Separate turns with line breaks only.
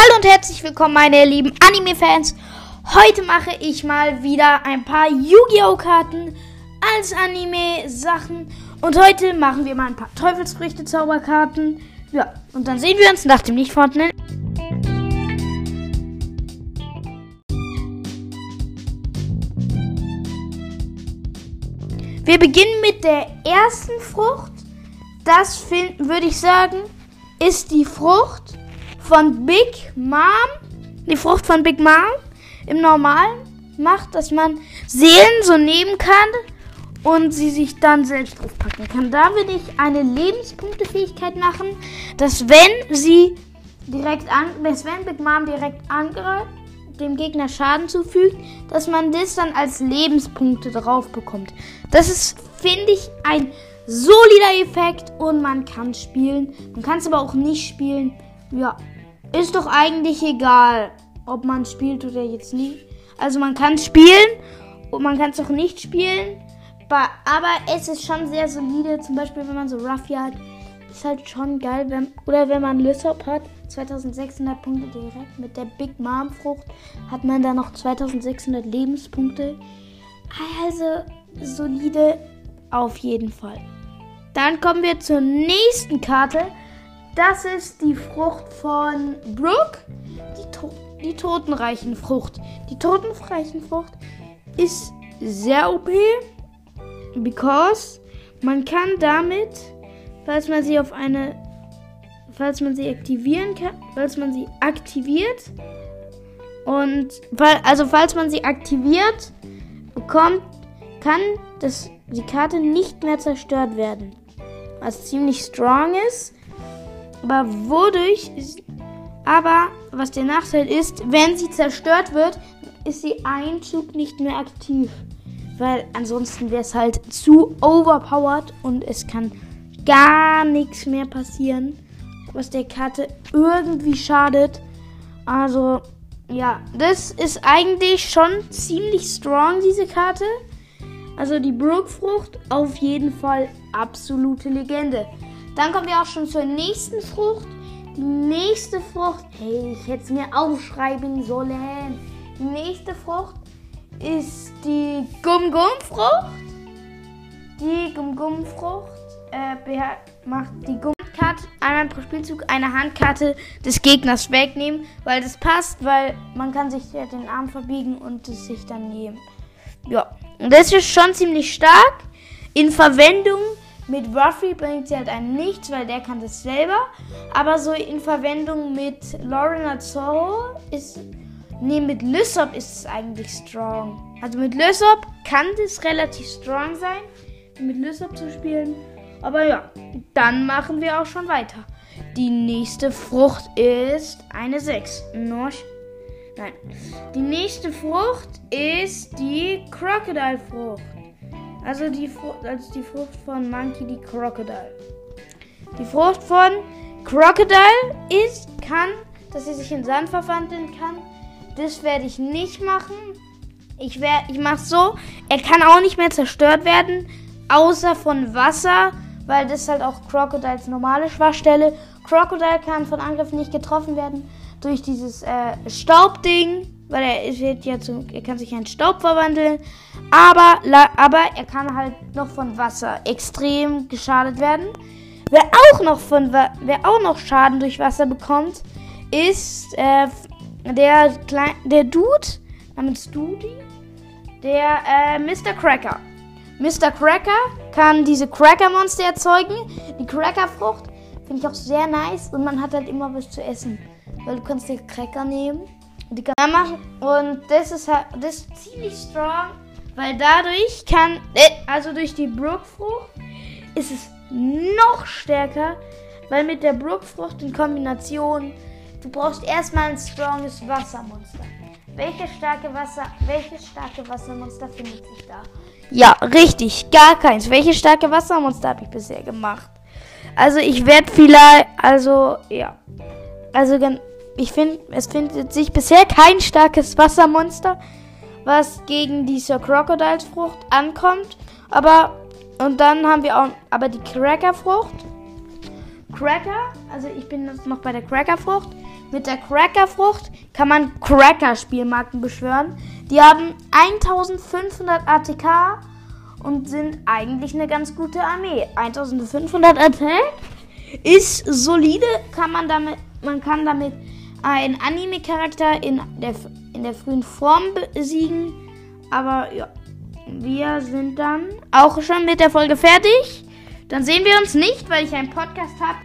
Hallo und herzlich willkommen, meine lieben Anime-Fans. Heute mache ich mal wieder ein paar Yu-Gi-Oh! Karten als Anime-Sachen. Und heute machen wir mal ein paar Teufelsfrüchte-Zauberkarten. Ja, und dann sehen wir uns nach dem nicht vorhandenen. Wir beginnen mit der ersten Frucht. Das würde ich sagen, ist die Frucht von Big Mom, die Frucht von Big Mom im Normalen macht, dass man Seelen so nehmen kann und sie sich dann selbst draufpacken kann. Da würde ich eine Lebenspunktefähigkeit machen, dass wenn sie direkt an, dass wenn Big Mom direkt angreift, dem Gegner Schaden zufügt, dass man das dann als Lebenspunkte drauf bekommt. Das ist, finde ich, ein solider Effekt und man kann spielen. Man kann es aber auch nicht spielen. Ja, ist doch eigentlich egal, ob man spielt oder jetzt nicht. Also man kann spielen und man kann es auch nicht spielen. Aber es ist schon sehr solide. Zum Beispiel, wenn man so Ruffy hat, ist halt schon geil. Wenn, oder wenn man Lysop hat, 2600 Punkte direkt. Mit der Big Mom Frucht hat man da noch 2600 Lebenspunkte. Also solide auf jeden Fall. Dann kommen wir zur nächsten Karte. Das ist die Frucht von Brooke. Die, to die Totenreichenfrucht. Die Totenreichenfrucht ist sehr OP, because man kann damit, falls man sie auf eine, falls man sie aktivieren kann, falls man sie aktiviert und also falls man sie aktiviert, bekommt, kann das, die Karte nicht mehr zerstört werden. Was ziemlich strong ist. Aber wodurch ist, aber was der Nachteil ist, wenn sie zerstört wird, ist sie ein Zug nicht mehr aktiv. Weil ansonsten wäre es halt zu overpowered und es kann gar nichts mehr passieren, was der Karte irgendwie schadet. Also, ja, das ist eigentlich schon ziemlich strong, diese Karte. Also die Brookfrucht auf jeden Fall absolute Legende. Dann kommen wir auch schon zur nächsten Frucht. Die nächste Frucht, hey, ich hätte es mir aufschreiben sollen. Die nächste Frucht ist die Gum-Gum-Frucht. Die Gum-Gum-Frucht äh, macht die Gum-Karte einmal pro Spielzug eine Handkarte des Gegners wegnehmen, weil das passt, weil man kann sich ja den Arm verbiegen und es sich dann nehmen. Ja, und das ist schon ziemlich stark. In Verwendung mit Ruffy bringt sie halt einem nichts, weil der kann das selber. Aber so in Verwendung mit Lorena Zorro ist. Nee, mit Lysop ist es eigentlich strong. Also mit Lysop kann das relativ strong sein, mit Lysop zu spielen. Aber ja, dann machen wir auch schon weiter. Die nächste Frucht ist eine 6. Nein. Die nächste Frucht ist die Crocodile-Frucht. Also die, also die Frucht von Monkey, die Crocodile. Die Frucht von Crocodile ist, kann, dass sie sich in Sand verwandeln kann. Das werde ich nicht machen. Ich, ich mache so, er kann auch nicht mehr zerstört werden, außer von Wasser, weil das halt auch Crocodiles normale Schwachstelle. Crocodile kann von Angriffen nicht getroffen werden durch dieses äh, Staubding weil er wird ja zu, er kann sich in Staub verwandeln, aber, aber er kann halt noch von Wasser extrem geschadet werden. Wer auch noch von wer auch noch Schaden durch Wasser bekommt, ist äh, der Klein, der Dude namens Dudy, der äh, Mr. Cracker. Mr. Cracker kann diese Cracker-Monster erzeugen. Die Cracker-Frucht finde ich auch sehr nice und man hat halt immer was zu essen. Weil du kannst den Cracker nehmen die kann machen. Und das ist halt das ist ziemlich strong, weil dadurch kann, äh, also durch die Brookfrucht, ist es noch stärker, weil mit der Brookfrucht in Kombination, du brauchst erstmal ein stronges Wassermonster. Welches starke Wasser, welches starke Wassermonster findet sich da? Ja, richtig, gar keins. Welches starke Wassermonster habe ich bisher gemacht? Also ich werde vielleicht, also ja, also ich finde, es findet sich bisher kein starkes Wassermonster, was gegen die Sir Crocodiles Frucht ankommt. Aber, und dann haben wir auch, aber die Cracker Frucht. Cracker, also ich bin jetzt noch bei der Cracker Frucht. Mit der Crackerfrucht kann man Cracker-Spielmarken beschwören. Die haben 1500 ATK und sind eigentlich eine ganz gute Armee. 1500 Attack ist solide, kann man damit, man kann damit einen Anime-Charakter in der, in der frühen Form besiegen. Aber ja, wir sind dann auch schon mit der Folge fertig. Dann sehen wir uns nicht, weil ich einen Podcast habe.